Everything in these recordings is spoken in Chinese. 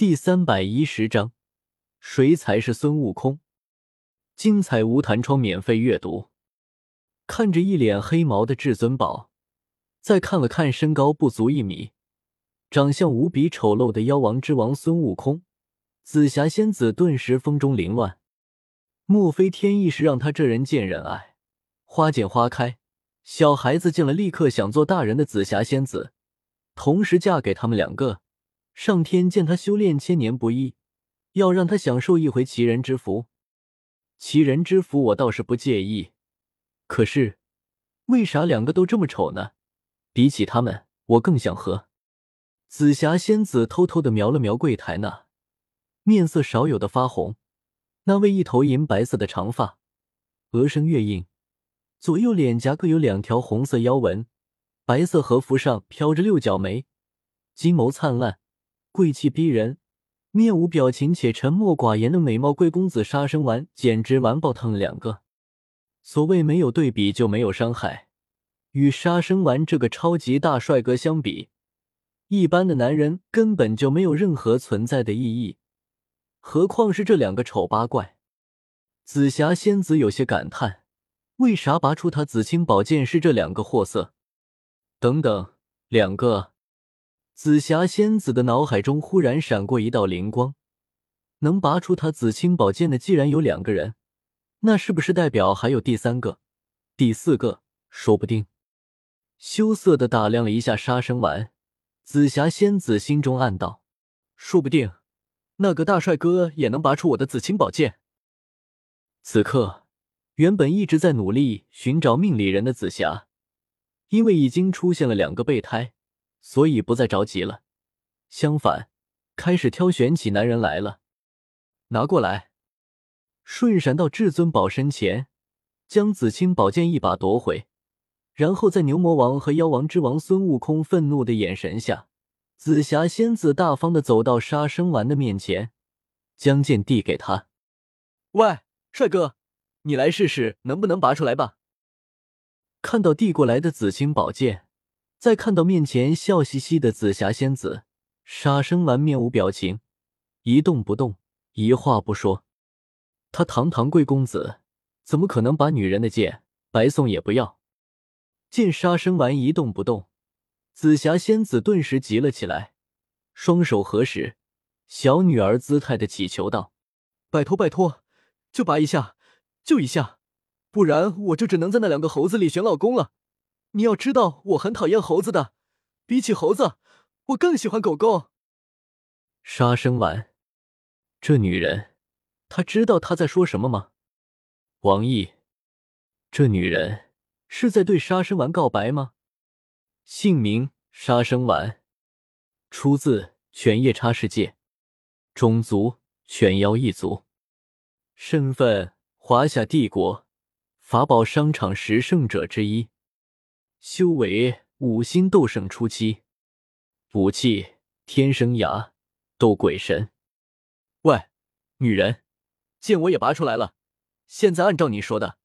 第三百一十章，谁才是孙悟空？精彩无弹窗免费阅读。看着一脸黑毛的至尊宝，再看了看身高不足一米、长相无比丑陋的妖王之王孙悟空，紫霞仙子顿时风中凌乱。莫非天意是让他这人见人爱，花见花开？小孩子见了立刻想做大人的紫霞仙子，同时嫁给他们两个。上天见他修炼千年不易，要让他享受一回奇人之福。奇人之福我倒是不介意，可是为啥两个都这么丑呢？比起他们，我更想和紫霞仙子偷偷的瞄了瞄柜台那面色少有的发红，那位一头银白色的长发，额生月印，左右脸颊各有两条红色腰纹，白色和服上飘着六角眉，金眸灿烂。贵气逼人，面无表情且沉默寡言的美貌贵公子杀生丸，简直完爆他们两个。所谓没有对比就没有伤害，与杀生丸这个超级大帅哥相比，一般的男人根本就没有任何存在的意义。何况是这两个丑八怪。紫霞仙子有些感叹：为啥拔出他紫青宝剑是这两个货色？等等，两个。紫霞仙子的脑海中忽然闪过一道灵光，能拔出她紫青宝剑的既然有两个人，那是不是代表还有第三个、第四个？说不定。羞涩的打量了一下杀生丸，紫霞仙子心中暗道：说不定那个大帅哥也能拔出我的紫青宝剑。此刻，原本一直在努力寻找命里人的紫霞，因为已经出现了两个备胎。所以不再着急了，相反，开始挑选起男人来了。拿过来，瞬闪到至尊宝身前，将紫青宝剑一把夺回，然后在牛魔王和妖王之王孙悟空愤怒的眼神下，紫霞仙子大方的走到杀生丸的面前，将剑递给他。喂，帅哥，你来试试能不能拔出来吧。看到递过来的紫青宝剑。再看到面前笑嘻嘻的紫霞仙子，杀生丸面无表情，一动不动，一话不说。他堂堂贵公子，怎么可能把女人的剑白送也不要？见杀生丸一动不动，紫霞仙子顿时急了起来，双手合十，小女儿姿态的祈求道：“拜托拜托，就拔一下，就一下，不然我就只能在那两个猴子里选老公了。”你要知道，我很讨厌猴子的，比起猴子，我更喜欢狗狗。杀生丸，这女人，她知道她在说什么吗？王毅，这女人是在对杀生丸告白吗？姓名：杀生丸，出自犬夜叉世界，种族：犬妖一族，身份：华夏帝国法宝商场十圣者之一。修为五星斗圣初期，武器天生牙斗鬼神。喂，女人，剑我也拔出来了，现在按照你说的，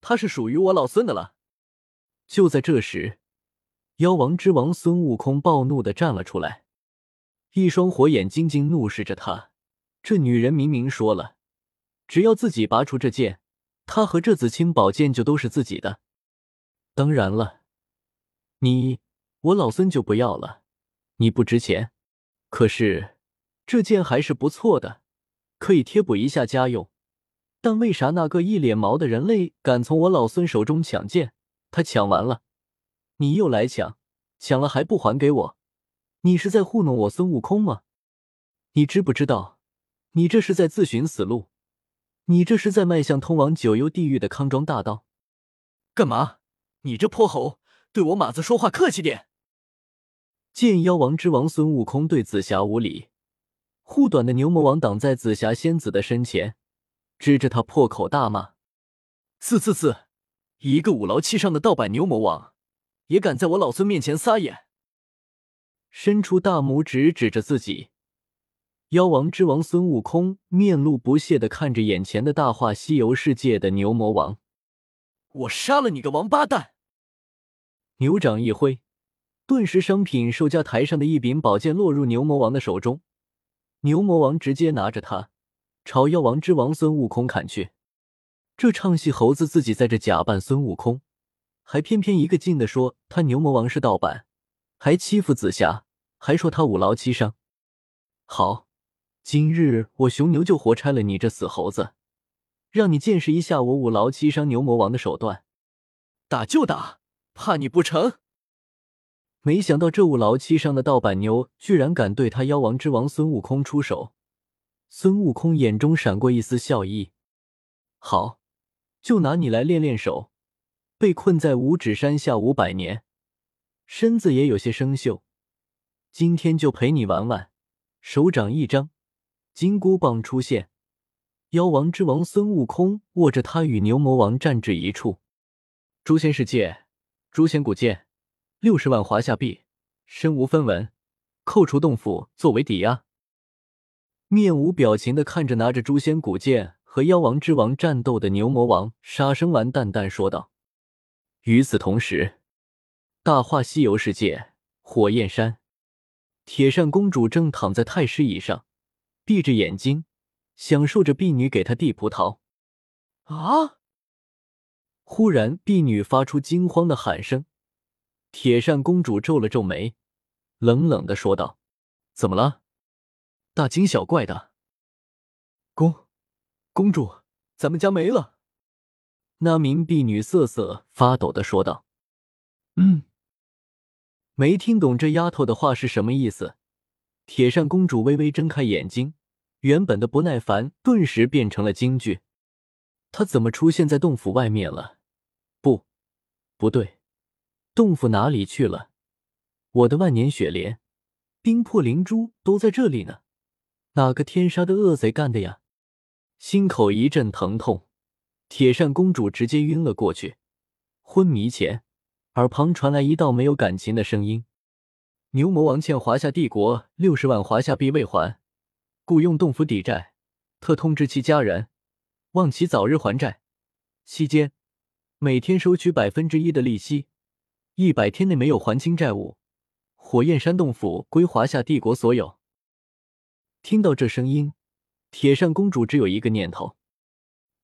他是属于我老孙的了。就在这时，妖王之王孙悟空暴怒的站了出来，一双火眼金睛怒视着他。这女人明明说了，只要自己拔出这剑，他和这紫青宝剑就都是自己的。当然了。你我老孙就不要了，你不值钱。可是这剑还是不错的，可以贴补一下家用。但为啥那个一脸毛的人类敢从我老孙手中抢剑？他抢完了，你又来抢，抢了还不还给我？你是在糊弄我孙悟空吗？你知不知道，你这是在自寻死路？你这是在迈向通往九幽地狱的康庄大道？干嘛？你这泼猴！对我马子说话客气点。见妖王之王孙悟空对紫霞无礼，护短的牛魔王挡在紫霞仙子的身前，指着他破口大骂：“呲呲呲！一个五劳七伤的盗版牛魔王，也敢在我老孙面前撒野！”伸出大拇指指着自己，妖王之王孙悟空面露不屑的看着眼前的大话西游世界的牛魔王：“我杀了你个王八蛋！”牛掌一挥，顿时商品售价台上的一柄宝剑落入牛魔王的手中。牛魔王直接拿着它朝妖王之王孙悟空砍去。这唱戏猴子自己在这假扮孙悟空，还偏偏一个劲的说他牛魔王是盗版，还欺负紫霞，还说他五劳七伤。好，今日我熊牛就活拆了你这死猴子，让你见识一下我五劳七伤牛魔王的手段。打就打，怕你不成？没想到这五劳七伤的盗版牛居然敢对他妖王之王孙悟空出手。孙悟空眼中闪过一丝笑意，好。就拿你来练练手，被困在五指山下五百年，身子也有些生锈。今天就陪你玩玩。手掌一张，金箍棒出现，妖王之王孙悟空握着它与牛魔王战至一处。诛仙世界，诛仙古剑，六十万华夏币，身无分文，扣除洞府作为抵押。面无表情的看着拿着诛仙古剑。和妖王之王战斗的牛魔王杀生丸淡淡说道。与此同时，大话西游世界火焰山，铁扇公主正躺在太师椅上，闭着眼睛，享受着婢女给她递葡萄。啊！忽然，婢女发出惊慌的喊声。铁扇公主皱了皱眉，冷冷的说道：“怎么了？大惊小怪的。”公。公主，咱们家没了。那名婢女瑟瑟发抖的说道：“嗯，没听懂这丫头的话是什么意思。”铁扇公主微微睁开眼睛，原本的不耐烦顿时变成了惊惧。她怎么出现在洞府外面了？不，不对，洞府哪里去了？我的万年雪莲、冰魄灵珠都在这里呢，哪个天杀的恶贼干的呀？心口一阵疼痛，铁扇公主直接晕了过去。昏迷前，耳旁传来一道没有感情的声音：“牛魔王欠华夏帝国六十万华夏币未还，故用洞府抵债，特通知其家人，望其早日还债。期间，每天收取百分之一的利息。一百天内没有还清债务，火焰山洞府归华夏帝国所有。”听到这声音。铁扇公主只有一个念头，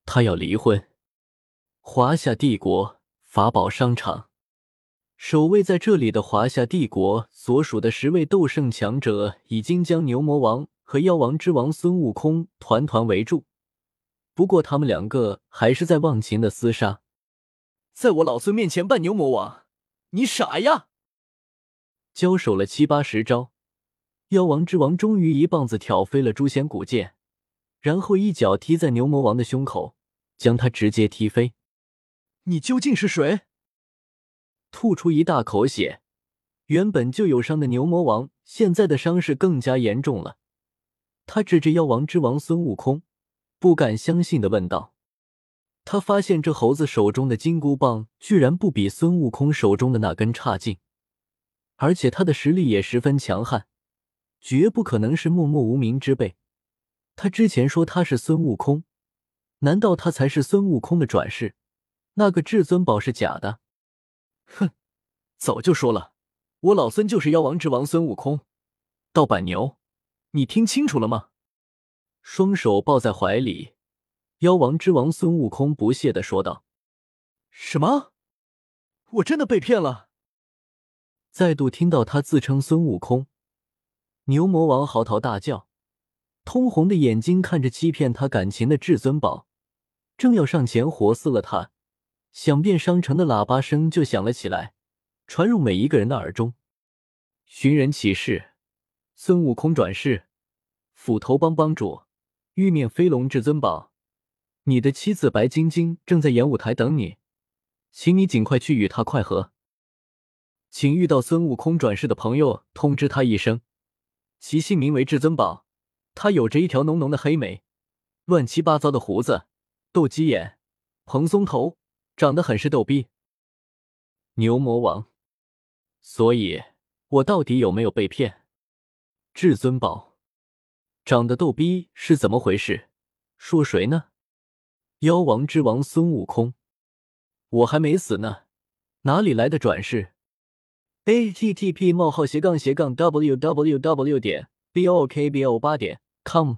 她要离婚。华夏帝国法宝商场，守卫在这里的华夏帝国所属的十位斗圣强者，已经将牛魔王和妖王之王孙悟空团团围住。不过，他们两个还是在忘情的厮杀。在我老孙面前扮牛魔王，你傻呀！交手了七八十招，妖王之王终于一棒子挑飞了诛仙古剑。然后一脚踢在牛魔王的胸口，将他直接踢飞。你究竟是谁？吐出一大口血。原本就有伤的牛魔王，现在的伤势更加严重了。他指着妖王之王孙悟空，不敢相信的问道：“他发现这猴子手中的金箍棒，居然不比孙悟空手中的那根差劲，而且他的实力也十分强悍，绝不可能是默默无名之辈。”他之前说他是孙悟空，难道他才是孙悟空的转世？那个至尊宝是假的？哼，早就说了，我老孙就是妖王之王孙悟空，盗版牛，你听清楚了吗？双手抱在怀里，妖王之王孙悟空不屑的说道：“什么？我真的被骗了？”再度听到他自称孙悟空，牛魔王嚎啕大叫。通红的眼睛看着欺骗他感情的至尊宝，正要上前活撕了他，响遍商城的喇叭声就响了起来，传入每一个人的耳中。寻人启事：孙悟空转世，斧头帮帮主，玉面飞龙至尊宝，你的妻子白晶晶正在演舞台等你，请你尽快去与她快合。请遇到孙悟空转世的朋友通知他一声，其姓名为至尊宝。他有着一条浓浓的黑眉，乱七八糟的胡子，斗鸡眼，蓬松头，长得很是逗逼。牛魔王，所以我到底有没有被骗？至尊宝，长得逗逼是怎么回事？说谁呢？妖王之王孙悟空，我还没死呢，哪里来的转世？a t t p 冒号斜杠斜杠 w w w 点 b o k b o 八点。com。